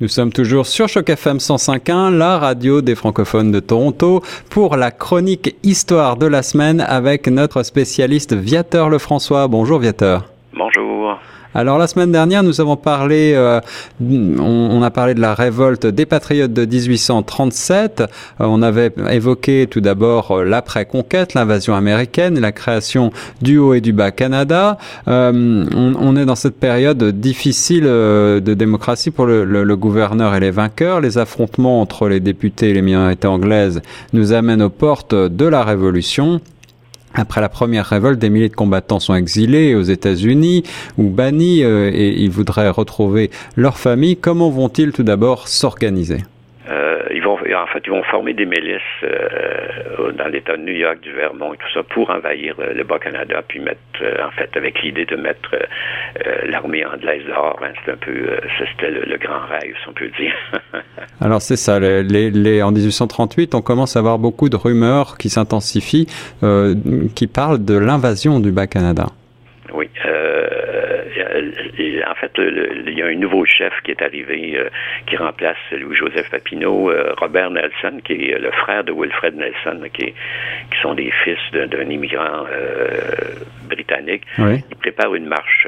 Nous sommes toujours sur Choc FM 105.1, la radio des francophones de Toronto, pour la chronique Histoire de la semaine avec notre spécialiste Viateur Lefrançois. Bonjour Viateur. Bonjour. Alors la semaine dernière, nous avons parlé, euh, on, a parlé de la révolte des patriotes de 1837. Euh, on avait évoqué tout d'abord euh, l'après-conquête, l'invasion américaine, la création du Haut et du Bas Canada. On, est dans cette période difficile de démocratie pour le, le, le, gouverneur et les vainqueurs. Les affrontements entre les députés et les minorités anglaises nous amènent aux portes de la Révolution. Après la première révolte, des milliers de combattants sont exilés aux États-Unis ou bannis euh, et ils voudraient retrouver leur famille. Comment vont-ils tout d'abord s'organiser? En fait, ils vont former des milices euh, dans l'État de New York, du Vermont et tout ça pour envahir euh, le Bas-Canada, puis mettre, euh, en fait, avec l'idée de mettre l'armée anglaise dehors. Hein, c'était un peu, c'était le, grand rêve, si on peut dire. Alors c'est ça. Les, les, en 1838, on commence à avoir beaucoup de rumeurs qui s'intensifient, qui parlent de l'invasion du Bas-Canada. Oui. En fait, il y a un nouveau chef qui est arrivé, euh, qui remplace Louis-Joseph Papineau, euh, Robert Nelson, qui est le frère de Wilfred Nelson, qui, qui sont des fils d'un immigrant euh, britannique. Il prépare une marche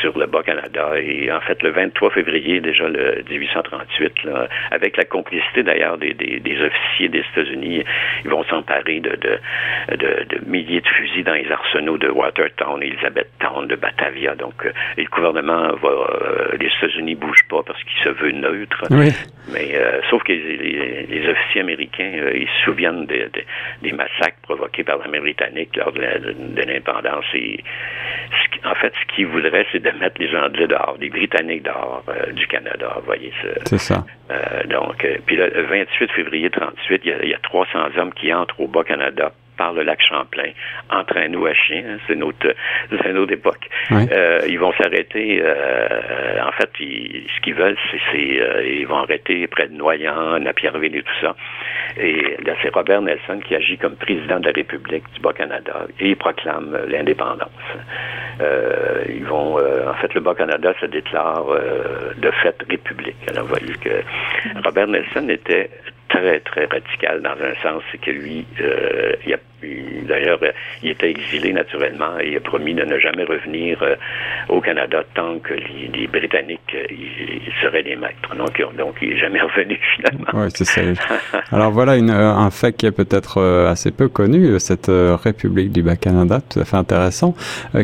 sur le Bas-Canada et en fait, le 23 février, déjà le 1838, avec la complicité d'ailleurs des, des, officiers des États-Unis, ils vont s'emparer de, de, de, milliers de fusils dans les arsenaux de Watertown, Elizabethtown, de Batavia. Donc, le gouvernement va les États-Unis bougent pas parce qu'ils se veulent neutres. Mais euh, sauf que les, officiers américains, euh, ils se souviennent des massacres provoqués par l'armée britannique lors de l'indépendance. En fait, ce qu'ils voudraient, c'est de mettre les Anglais dehors, les Britanniques dehors euh, du Canada. Vous voyez C'est ça. donc, puis le 28 février 38, il y, a, il y a 300 hommes qui entrent au Bas-Canada par le lac Champlain, entre un à chien, hein, c'est notre, une autre époque. Euh, ils vont s'arrêter, euh, en fait, ce qu'ils veulent, c'est, euh, ils vont arrêter près de Noyant, Napierville et tout ça. Et là, c'est Robert Nelson qui agit comme président de la République du Bas-Canada et il proclame l'indépendance. ils vont, en fait, le Bas-Canada se déclare de fait république. Alors, vous voyez que Robert Nelson était très, très radical dans un sens, c'est que lui, euh, il a D'ailleurs, il était exilé naturellement et il a promis de ne jamais revenir euh, au Canada tant que les, Britanniques euh, seraient les maîtres. Donc, donc il n'est jamais revenu finalement. Oui, c'est ça. Alors voilà une, un fait qui est peut-être assez peu connu, cette République du Bas-Canada, tout à fait intéressant.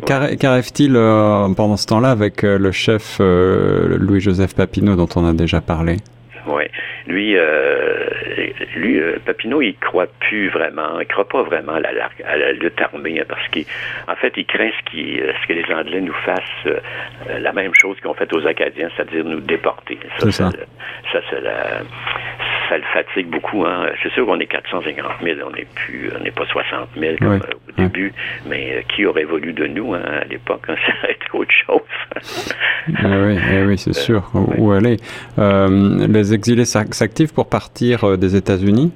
Qu'arrive-t-il pendant ce temps-là avec le chef Louis-Joseph Papineau dont on a déjà parlé? Oui. Lui, euh, lui, euh, Papineau, il croit plus vraiment, il croit pas vraiment à la, à la lutte armée, parce qu'en fait, il craint ce, qui, ce que les Anglais nous fassent euh, la même chose qu'ils ont fait aux Acadiens, c'est-à-dire nous déporter. Ça, ça. ça, ça, la, ça le fatigue beaucoup. Hein. C'est sûr qu'on est 450 000, on n'est plus, on n'est pas 60 000 comme euh, au début, mais euh, qui aurait voulu de nous hein, à l'époque hein, Ça aurait été autre chose. eh oui, eh oui c'est sûr. Où aller Les exilés s'activent pour partir des États-Unis?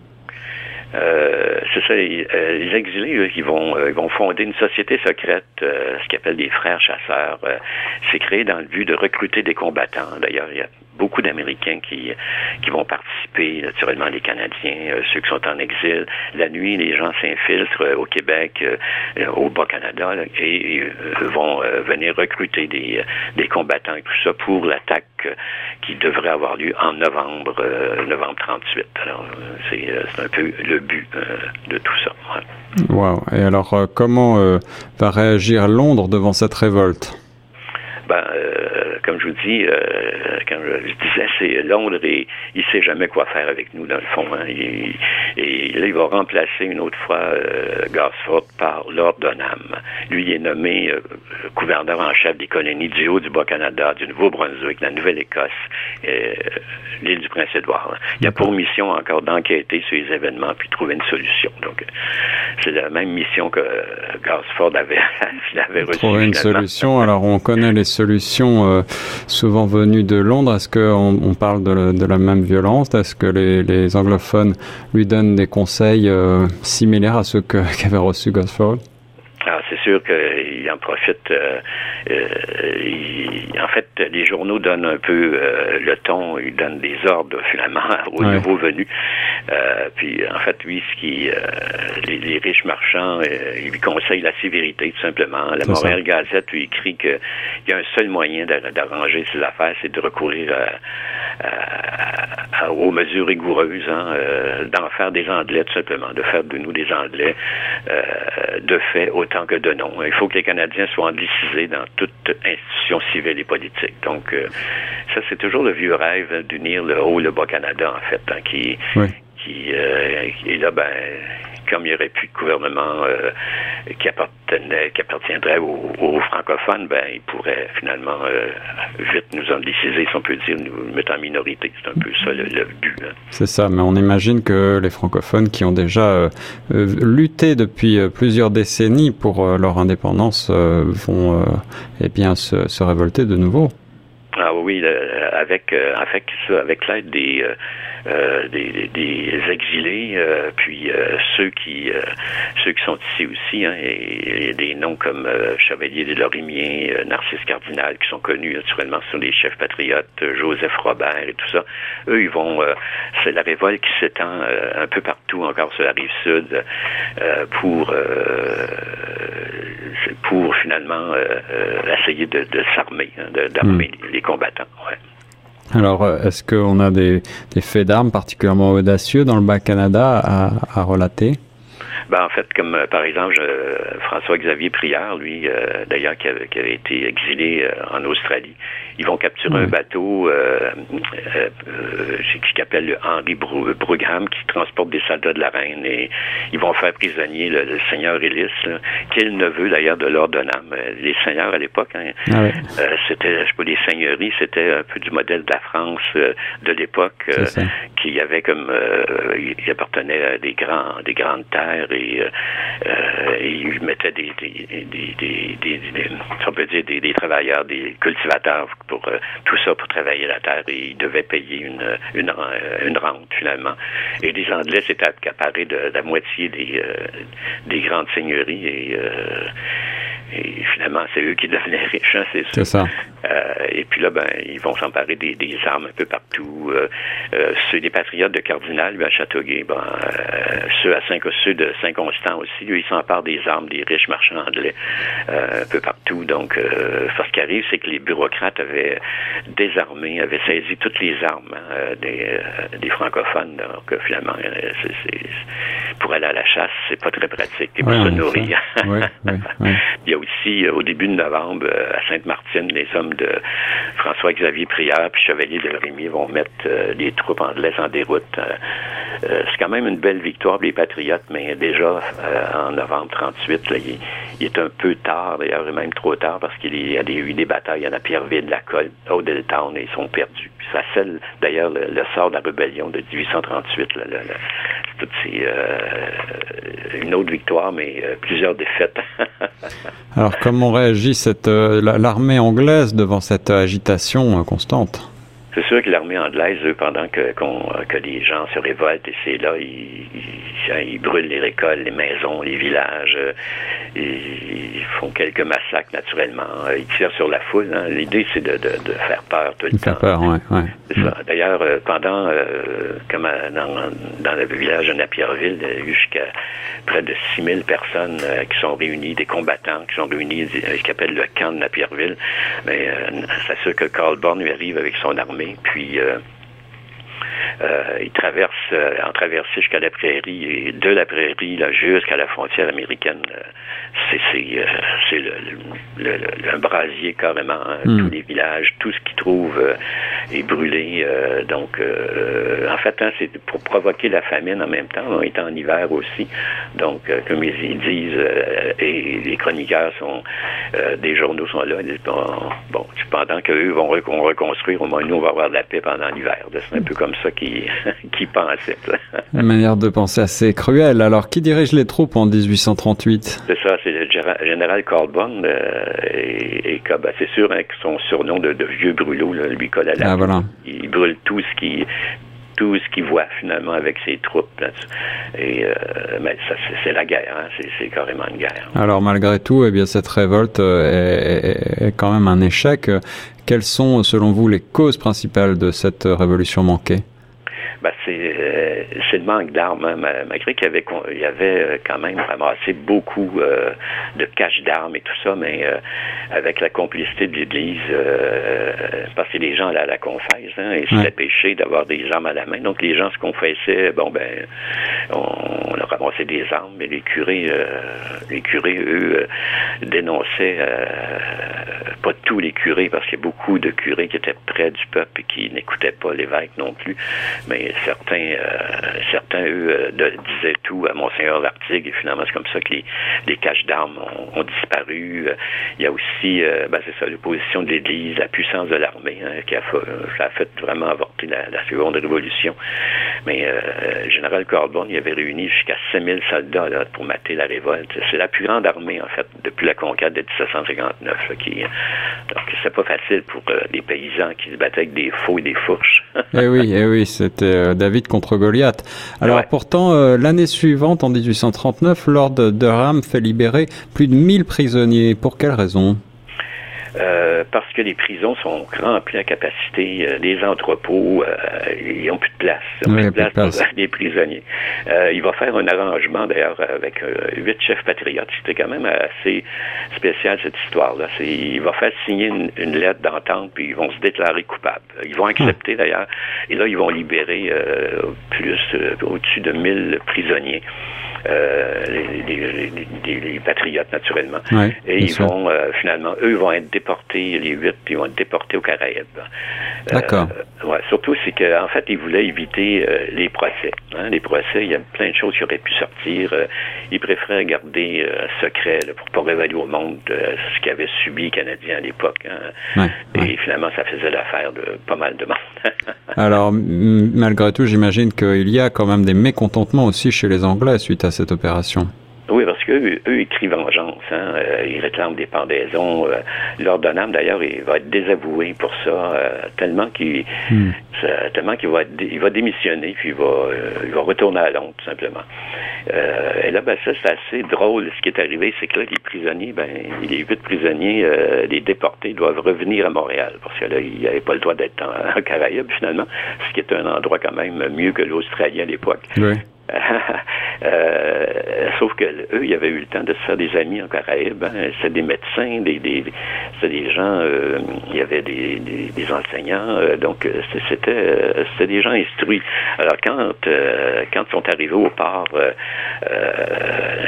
Euh, c'est ça, les, exilés, ils vont, ils vont fonder une société secrète, ce qu'ils appellent des frères chasseurs. c'est créé dans le but de recruter des combattants. D'ailleurs, il y a beaucoup d'Américains qui, qui vont participer, naturellement les Canadiens, euh, ceux qui sont en exil. La nuit, les gens s'infiltrent euh, au Québec, euh, au Bas-Canada, et, vont venir recruter des, des combattants et tout ça pour l'attaque qui devrait avoir lieu en novembre, novembre 38. Alors, c'est un peu le but de tout ça. Wow. Et alors, comment va réagir Londres devant cette révolte? Ben, comme je vous dis, euh, quand je, disais, c'est Londres et il sait jamais quoi faire avec nous, dans le fond. Hein. Et, là, il va remplacer une autre fois euh, Gosford par Lord Dunham. Lui, il est nommé euh, gouverneur en chef des colonies du Haut du Bas-Canada, du Nouveau-Brunswick, de la Nouvelle-Écosse, l'île du Prince-Édouard. Il a pour mission encore d'enquêter sur les événements puis trouver une solution. Donc, c'est la même mission que Gosford avait, avait reçue. Trouver une solution. Alors, on connaît les solutions souvent venu de Londres. Est-ce qu'on on parle de, la même violence? Est-ce que les, anglophones lui donnent des conseils euh, similaires à ceux qu'avait reçu Gosford? Alors, c'est sûr qu'il en profite, euh, en fait, les journaux donnent un peu le ton, ils donnent des ordres finalement aux nouveaux venus. puis en fait, lui, ce qui, les, riches marchands, ils lui conseillent la sévérité tout simplement. La Montréal Gazette lui écrit qu'il y a un seul moyen d'arranger ses affaires, c'est de recourir aux mesures rigoureuses, hein, d'en faire des Anglais tout simplement, de faire de nous des Anglais de fait autant que de non. Il faut que les Canadiens soient anglicisés dans toute institution civile et politique. Donc, euh, ça, c'est toujours le vieux rêve d'unir le haut et le bas Canada, en fait, hein, qui, qui, euh, et là, ben, comme il n'y aurait plus de gouvernement euh, qui appartenait, qui appartiendrait aux, francophones, ben, il pourrait finalement euh, vite nous indéciser, si on peut dire, nous mettre en minorité. C'est un peu ça le, but. C'est ça, mais on imagine que les francophones qui ont déjà euh, lutté depuis plusieurs décennies pour leur indépendance vont eh bien se, révolter de nouveau. Ah oui, avec, avec, avec l'aide des euh, des, des, exilés, euh, puis euh, ceux qui ceux qui sont ici aussi, hein, et, des noms comme Chevalier des Lorimiers, Narcisse Cardinal, qui sont connus naturellement sur les chefs patriotes, Joseph Robert et tout ça. Eux, ils vont, c'est la révolte qui s'étend un peu partout encore sur la rive sud pour pour finalement essayer de, de s'armer, hein, d'armer hmm. les combattants. Ouais. Alors, euh, est-ce qu'on a des, des faits d'armes particulièrement audacieux dans le Bas-Canada à, à relater? Ben, en fait, comme euh, par exemple François-Xavier Prière, lui, euh, d'ailleurs, qui, qui, avait été exilé en Australie, ils vont capturer un bateau euh, euh, euh qui s'appelle le Henri Brougham qui transporte des soldats de la reine. Et ils vont faire prisonnier le, seigneur Ellis, qui est le neveu d'ailleurs de Lord Dunham. Euh, les seigneurs à l'époque, hein, ah euh, c'était, je sais pas, les seigneuries, c'était un peu du modèle de la France de l'époque, qui avait comme, il appartenait à des grands, des grandes terres et, et ils mettaient des, des, des, des, des, on peut dire des, travailleurs, des cultivateurs pour euh, tout ça pour travailler la terre et ils devaient payer une, une, euh, une rente finalement. Et les Anglais s'étaient accaparés de, la moitié des, euh, des grandes seigneuries et et finalement, c'est eux qui devenaient riches, hein. C'est ça. Euh, et puis là, ben, ils vont s'emparer des, des, armes un peu partout. Euh, euh, ceux des patriotes de Cardinal, ben, à Châteauguay, ben, euh, ceux, à Saint, ceux de Saint-Constant aussi, eux, ils s'emparent des armes des riches marchands anglais euh, un peu partout. Donc, ce qui arrive, c'est que les bureaucrates avaient désarmé, avaient saisi toutes les armes hein, des, des, francophones. Donc, finalement, pour aller à la chasse, c'est pas très pratique. Et pour se nourrir. Il y a aussi, au début de novembre, à Sainte-Martine, les hommes de François-Xavier Prière puis Chevalier de Rémy vont mettre euh, les troupes anglaises en déroute. Euh, euh, c'est quand même une belle victoire pour les Patriotes, mais déjà en novembre 38, là, il, est un peu tard, d'ailleurs même trop tard, parce qu'il y a eu des batailles, il y en a Pierreville, la Colle, Odelltown, et ils sont perdus. Ça scelle d'ailleurs le, sort de la rébellion de 1838. c'est une autre victoire, mais plusieurs défaites. Alors comment réagit l'armée anglaise devant cette agitation constante c'est sûr que l'armée anglaise, eux, pendant que, que les gens se révoltent, et c'est là, ils, ils, brûlent les récoltes, les maisons, les villages, euh, ils, font quelques massacres naturellement, euh, ils tirent sur la foule. Hein. L'idée, c'est de, de, de, faire peur tout le faire peur, ouais, ouais. D'ailleurs, euh, pendant, comme dans, dans, le village de Napierville, il y a eu jusqu'à près de 6000 personnes qui sont réunies, des combattants qui sont réunis, ce qu'on appelle le camp de Napierville. Mais c'est sûr que Carl Born lui arrive avec son armée puis euh, euh, il traverse, euh, en traversée jusqu'à la prairie et de la prairie là, jusqu'à la frontière américaine. Euh, c'est c'est c'est le, le, le, brasier carrément. Hein, hmm. Tous les villages, tout ce qu'il trouve est brûlé. donc, en fait, hein, c'est pour provoquer la famine en même temps. On est en hiver aussi. Donc, comme ils, disent, et les chroniqueurs sont, des journaux sont là. Ils disent, bon, bon pendant qu'eux vont reconstruire, au moins nous, on va avoir de la paix pendant l'hiver. C'est un peu comme ça qui, qui pensait. Une manière de penser assez cruelle. Alors, qui dirige les troupes en 1838 C'est ça, c'est le général Colborne. Euh, et, ben, c'est sûr hein, que son surnom de, vieux brûlot lui colle à la ah, voilà. Il brûle tout ce qui tout ce qu'il voit finalement avec ses troupes. Et mais ça, c'est la guerre, hein. c'est carrément une guerre. Alors malgré tout, eh bien cette révolte est, est quand même un échec. Quelles sont, selon vous, les causes principales de cette révolution manquée? Ben, euh, c'est le manque d'armes, hein. malgré qu'il y avait, il y avait euh, quand même ramassé beaucoup euh, de caches d'armes et tout ça, mais avec la complicité de l'Église, parce que les gens allaient à la confesse, hein, et c'était péché d'avoir des armes à la main. Donc les gens se confessaient, bon ben, on, a ramassé des armes, mais les curés, les curés, eux, dénonçaient pas tous les curés, parce qu'il y a beaucoup de curés qui étaient près du peuple et qui n'écoutaient pas l'évêque non plus, mais certains, euh, certains eux, euh, disaient tout à Monseigneur Lartigue, et finalement, c'est comme ça que les, caches d'armes ont, disparu. Il y a aussi, euh, ben, c'est ça, l'opposition de l'Église, la puissance de l'armée, hein, qui a fait, vraiment avorter la, seconde révolution. Mais le général Cordon, il avait réuni jusqu'à 5000 soldats là, pour mater la révolte. C'est la plus grande armée, en fait, depuis la conquête de 1759. qui, donc, c'est pas facile pour les paysans qui se battaient avec des faux et des fourches. eh oui, eh oui, c'était euh, David contre Goliath. Alors pourtant, euh, l'année suivante, en 1839, Lord Durham fait libérer plus de 1000 prisonniers. Pour quelle raison? Euh, parce que les prisons sont remplies à capacité, euh, les entrepôts, euh, ils n'ont plus de place, ils n'ont plus de place, pour les prisonniers. il va faire un arrangement d'ailleurs avec huit chefs patriotes. C'était quand même assez spécial cette histoire-là. Il va faire signer une, lettre d'entente, puis ils vont se déclarer coupables. Ils vont accepter d'ailleurs, et là ils vont libérer plus au-dessus de 1000 prisonniers. Euh, les, les, patriotes naturellement. et ils vont euh, finalement, eux vont être déportés, les huit, puis ils vont être déportés aux Caraïbes. D'accord. Euh, ouais, surtout, c'est qu'en fait, ils voulaient éviter les procès. Hein. Les procès, il y a plein de choses qui auraient pu sortir. ils préféraient garder secret pour pas révéler au monde ce qu'avaient subi les Canadiens à l'époque. Hein. Et finalement, ça faisait l'affaire de pas mal de monde. Alors, malgré tout, j'imagine qu'il y a quand même des mécontentements aussi chez les Anglais suite à cette opération. Qu'eux, eux, ils crient vengeance. Hein. Euh, ils réclament des pendaisons. Euh, L'ordonnable, d'ailleurs, il va être désavoué pour ça, euh, tellement qu'il hmm. tellement qu'il va, il va démissionner, puis il va, il va retourner à Londres, tout simplement. et là, ben, ça, c'est assez drôle. Ce qui est arrivé, c'est que là, les prisonniers, ben, les huit prisonniers, les déportés, doivent revenir à Montréal, parce que là, ils n'avaient pas le droit d'être en, en Caraïbes, finalement, ce qui est un endroit quand même mieux que l'Australie à l'époque. Oui. Euh, sauf que eux, ils avaient eu le temps de se faire des amis en Caraïbes. Hein. C'est des médecins, des, des c'est des gens, euh, il y avait des, des, enseignants, euh, donc euh, c'était c'était des gens instruits. Alors quand quand ils sont arrivés au port,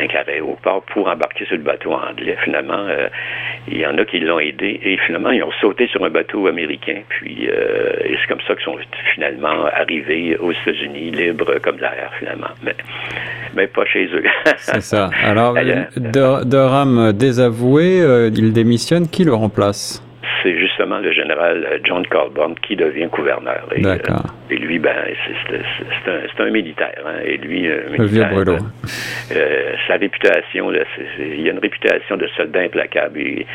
carré au port pour embarquer sur le bateau anglais, finalement, il y en a qui l'ont aidé et finalement ils ont sauté sur un bateau américain. Puis c'est comme ça qu'ils sont finalement arrivés aux États-Unis libres comme l'air finalement mais, pas chez eux. C'est ça. Alors, Durham désavoué, euh, il démissionne, qui le remplace? C'est justement le général euh, John Colborne qui devient gouverneur. Et, euh, et lui, ben, c'est un, un, militaire. Hein, et lui, un militaire, euh, euh, sa réputation, là, il y a une réputation de soldat implacable. Et,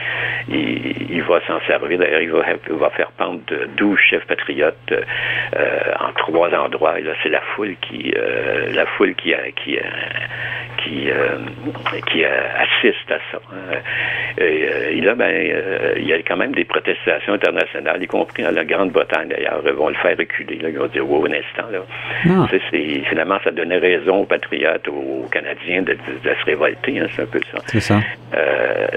il, va s'en servir. D'ailleurs, il va, il va, faire pendre 12 chefs patriotes euh, en trois endroits. Et là, c'est la foule qui, la foule qui, a, qui, qui, qui assiste à ça. Hein. Et, et, là, ben, il y a quand même des protestations internationales, y compris en la Grande-Bretagne d'ailleurs, vont le faire reculer. Là. Ils vont dire, wow, un instant. Là. Ah. finalement, ça donnait raison aux patriotes, aux Canadiens de, se révolter. Hein, c'est un peu ça. C'est ça. Euh,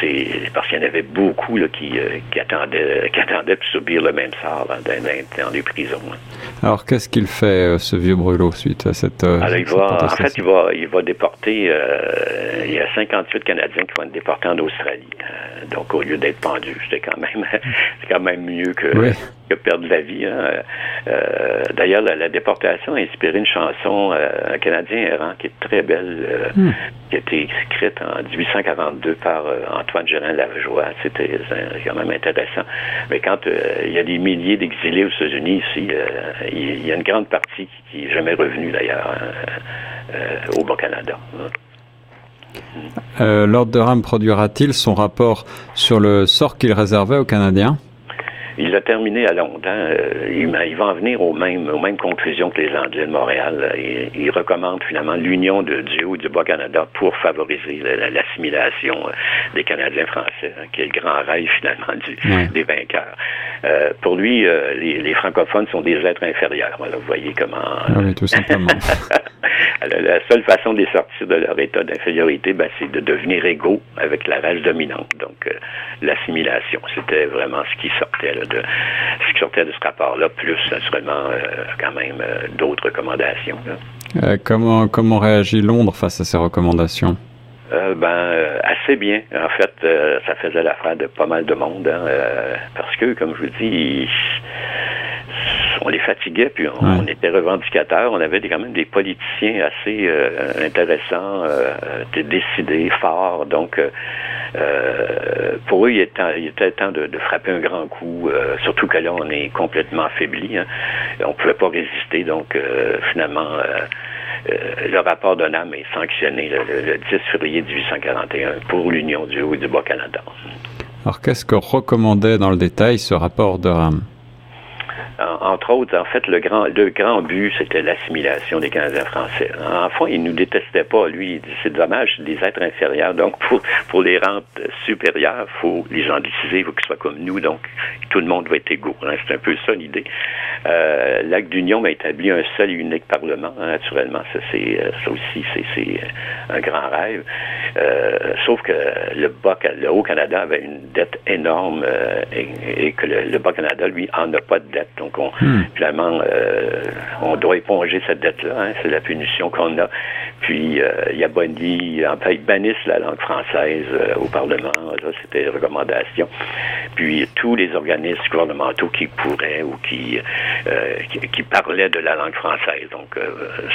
c'est, parce qu'il y en avait beaucoup là, qui, euh, qui, attendaient, qui attendaient de subir le même sort dans, dans, les prisons. Hein. Alors, qu'est-ce qu'il fait, euh, ce vieux brûlot, suite à cette. Alors, il va, en fait, il va, il va déporter. il y a 58 Canadiens qui vont être déportés en Australie. donc, au lieu d'être pendus c'était quand même c'est quand même mieux que, que perdre la vie. Hein. Euh, d'ailleurs, la, déportation a inspiré une chanson, euh, un Canadien errant, qui est très belle, euh, hmm. qui a été écrite en 1842 par Antoine Gérin Lavejoie. C'était quand même intéressant. Mais quand il y a des milliers d'exilés aux États-Unis ici, il y a une grande partie qui n'est jamais revenue d'ailleurs hein, au Bas-Canada. Euh, Lord Durham produira-t-il son rapport sur le sort qu'il réservait aux Canadiens? Il a terminé à longtemps. Euh, il, va en venir aux mêmes, aux mêmes conclusions que les Anglais de Montréal. Il, il recommande finalement l'union du Haut et du Bas-Canada pour favoriser l'assimilation euh, des Canadiens français, hein, qui est le grand rêve finalement du, des vainqueurs. Euh, pour lui, les, les, francophones sont des êtres inférieurs. vous voyez comment... Ah oui, tout simplement. la seule façon de les sortir de leur état d'infériorité, ben, c'est de devenir égaux avec la race dominante. Donc, l'assimilation, c'était vraiment ce qui sortait là, de ce qui sortait de ce rapport-là, plus naturellement euh, quand même euh, d'autres recommandations. Euh, comment, comment réagit Londres face à ces recommandations? ben assez bien. En fait, ça faisait l'affaire de pas mal de monde, hein, parce que, comme je vous dis, on les fatiguait, puis on, était revendicateurs. On avait quand même des politiciens assez intéressants, décidés, forts. Donc, euh, pour eux, il était, temps de, frapper un grand coup, euh, surtout que là, on est complètement affaibli. Hein. On ne pouvait pas résister, donc euh, finalement, le rapport de NAM est sanctionné le, 10 février 1841 pour l'Union du Haut et du Bas-Canada. Alors, qu'est-ce que recommandait dans le détail ce rapport de? Entre autres, en fait, le grand, but, c'était l'assimilation des Canadiens français. Enfin, il nous détestait pas, lui. C'est dommage, des êtres inférieurs. Donc, pour, les rentes supérieures, faut les angliciser, il faut qu'ils soient comme nous. Donc, tout le monde va être égaux. Hein. C'est un peu ça l'idée. Euh, L'acte d'union a établi un seul et unique parlement, hein, naturellement. Euh, ça aussi, c'est, euh, un grand rêve. Euh, sauf que le, Bas, le Haut-Canada avait une dette énorme et, que le, le Bas-Canada, lui, en a pas de dette. Donc, on, hmm. finalement, on doit éponger cette dette-là. Hein, c'est la punition qu'on a. Puis, il y a Bondy, en fait, ils bannissent la langue française au Parlement. Ça, c'était une recommandation. Puis, tous les organismes gouvernementaux qui pourraient ou qui euh, qui, parlait de la langue française. Donc, euh,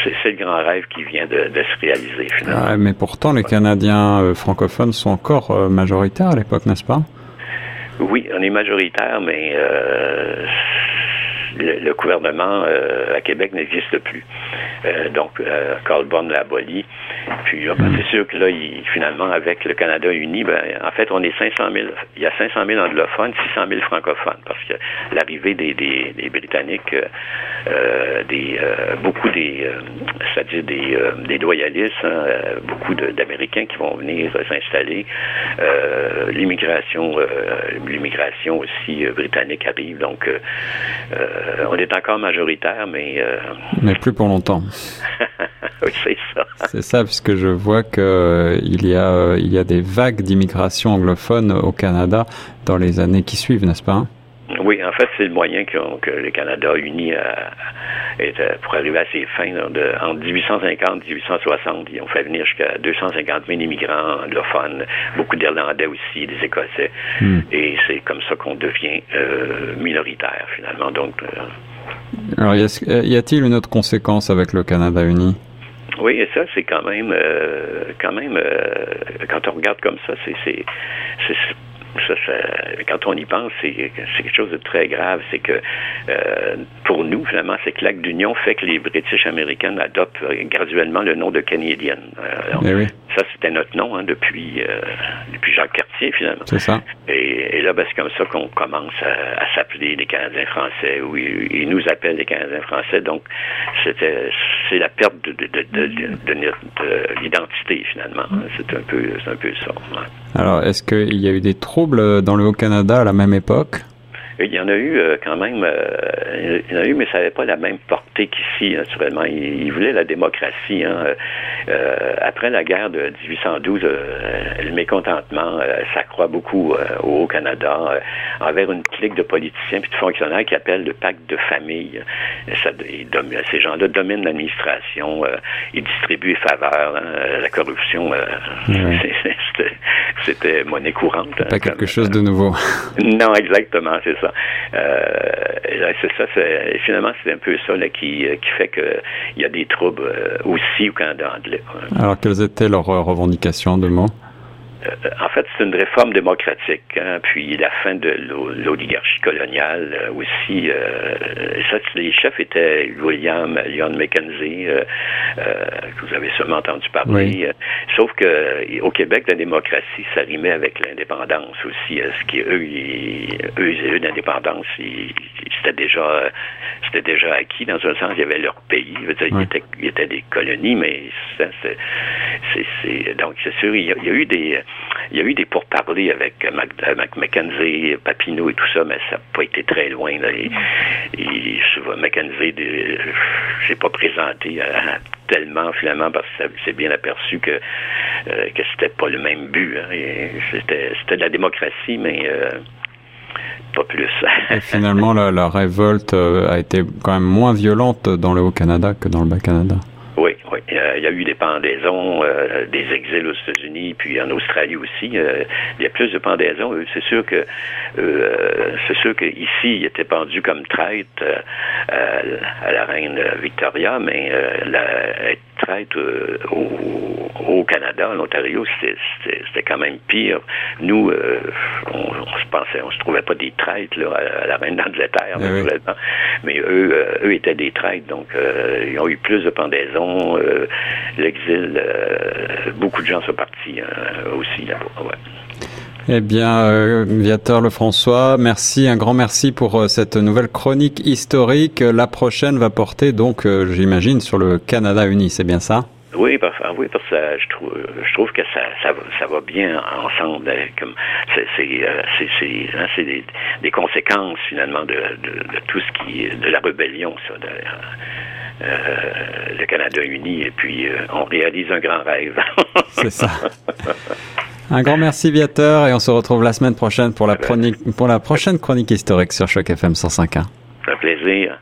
c'est le grand rêve qui vient de, se réaliser finalement. Ah, mais pourtant, les Canadiens euh, francophones sont encore majoritaires à l'époque, n'est-ce pas? Oui, on est majoritaire, mais le, gouvernement à Québec n'existe plus. donc, euh, Colborne l'a aboli. Puis, ben, c'est sûr que là, finalement, avec le Canada uni, ben, en fait, on est 500 000. Il y a 500 000 anglophones, 600 000 francophones, parce que l'arrivée des, des, Britanniques, euh, euh, des euh, beaucoup des, c'est-à-dire des, des loyalistes, hein, beaucoup d'Américains qui vont venir s'installer. l'immigration, l'immigration aussi britannique arrive. Donc, on est encore majoritaire, mais mais plus pour longtemps. oui, c'est ça. C'est ça, puisque je vois qu'il euh, y, a, euh, il y a des vagues d'immigration anglophone au Canada dans les années qui suivent, n'est-ce pas? Oui, en fait, c'est le moyen que, que le Canada uni a, pour arriver à ses fins. de, en 1850 1860, ils ont fait venir jusqu'à 250 000 immigrants anglophones, beaucoup d'Irlandais aussi, des Écossais. Hmm. Et c'est comme ça qu'on devient euh, minoritaire, finalement. Donc, Alors, y a-t-il une autre conséquence avec le Canada uni? Oui, et ça, c'est quand même, euh, quand même, euh, quand on regarde comme ça, c'est, c'est, ça, quand on y pense, c'est quelque chose de très grave. C'est que euh, pour nous, finalement, c'est que l'acte d'union fait que les British américains adoptent graduellement le nom de Canadian. Eh ça, c'était notre nom hein, depuis, euh, depuis Jacques Cartier, finalement. C'est ça. Et, là, ben, c'est comme ça qu'on commence à, s'appeler les Canadiens français, ou ils, nous appellent les Canadiens français. Donc, c'était c'est la perte de, de, de, de l'identité, finalement. C'est un peu, un peu ça. Alors, est-ce qu'il y a eu des troubles dans le Haut-Canada à la même époque? Il y en a eu euh, quand même, euh, il y en a eu, mais ça n'avait pas la même portée qu'ici, naturellement. Il, voulait la démocratie. Hein. Euh, après la guerre de 1812, le mécontentement s'accroît beaucoup au Haut-Canada envers une clique de politiciens et de fonctionnaires qui appellent le pacte de famille. Ça, ces gens-là dominent l'administration, ils distribuent les faveurs, hein. la corruption, c'était monnaie courante. Pas quelque chose de nouveau. Non, exactement, c'est ça. Euh, c'est ça, finalement, c'est un peu ça qui, euh, qui fait qu'il y a des troubles euh, aussi au Canada anglais. Alors, quelles étaient leurs revendications de mots? Euh, en fait, c'est une réforme démocratique. Hein, puis la fin de l'oligarchie coloniale euh, aussi. Euh, ça, les chefs étaient William Lyon Mackenzie, que vous avez sûrement entendu parler. sauf que au Québec, la démocratie, ça rimait avec l'indépendance aussi. ce qui eux, eux, eux l'indépendance, c'était déjà, c'était déjà acquis dans un sens. Il y avait leur pays. Dire, ils, étaient, des colonies, mais c'est, donc c'est sûr, il y, a, eu des il y a eu des pourparlers avec, avec Mackenzie, Papineau et tout ça, mais ça n'a pas été très loin. Là. Et, et Mackenzie, j'ai pas présenté euh, tellement finalement parce que c'est bien aperçu que euh, que c'était pas le même but. Hein. C'était c'était de la démocratie, mais euh, pas plus. et finalement, la, la révolte a été quand même moins violente dans le Haut-Canada que dans le Bas-Canada. Oui, oui. Il y a eu des pendaisons, euh, des exils aux États-Unis, puis en Australie aussi. Euh, il y a plus de pendaisons. C'est sûr que euh, c'est sûr qu'ici, il était pendu comme traite à la reine Victoria, mais la, traite au, Canada, en Ontario, c'était quand même pire. Nous, on, se pensait, on se trouvait pas des traites là, à, la reine d'Angleterre, eh mais eux, eux étaient des traites, donc ils ont eu plus de pendaisons euh, l'exil, euh, beaucoup de gens sont partis euh, aussi là-bas. Eh bien, Viateur Lefrançois, merci, un grand merci pour cette nouvelle chronique historique. La prochaine va porter donc, j'imagine, sur le Canada uni, c'est bien ça? Oui, parce, oui, parce que je trouve, je trouve que ça, ça, ça va bien ensemble. C'est, c'est, hein, c'est, des, des, conséquences finalement de, de, de, tout ce qui, de la rébellion, ça. De, euh, le Canada uni et puis euh, on réalise un grand rêve. C'est ça. Un grand merci Viateur et on se retrouve la semaine prochaine pour la, chronique, pour la prochaine chronique historique sur Choc FM 105.1. Un plaisir.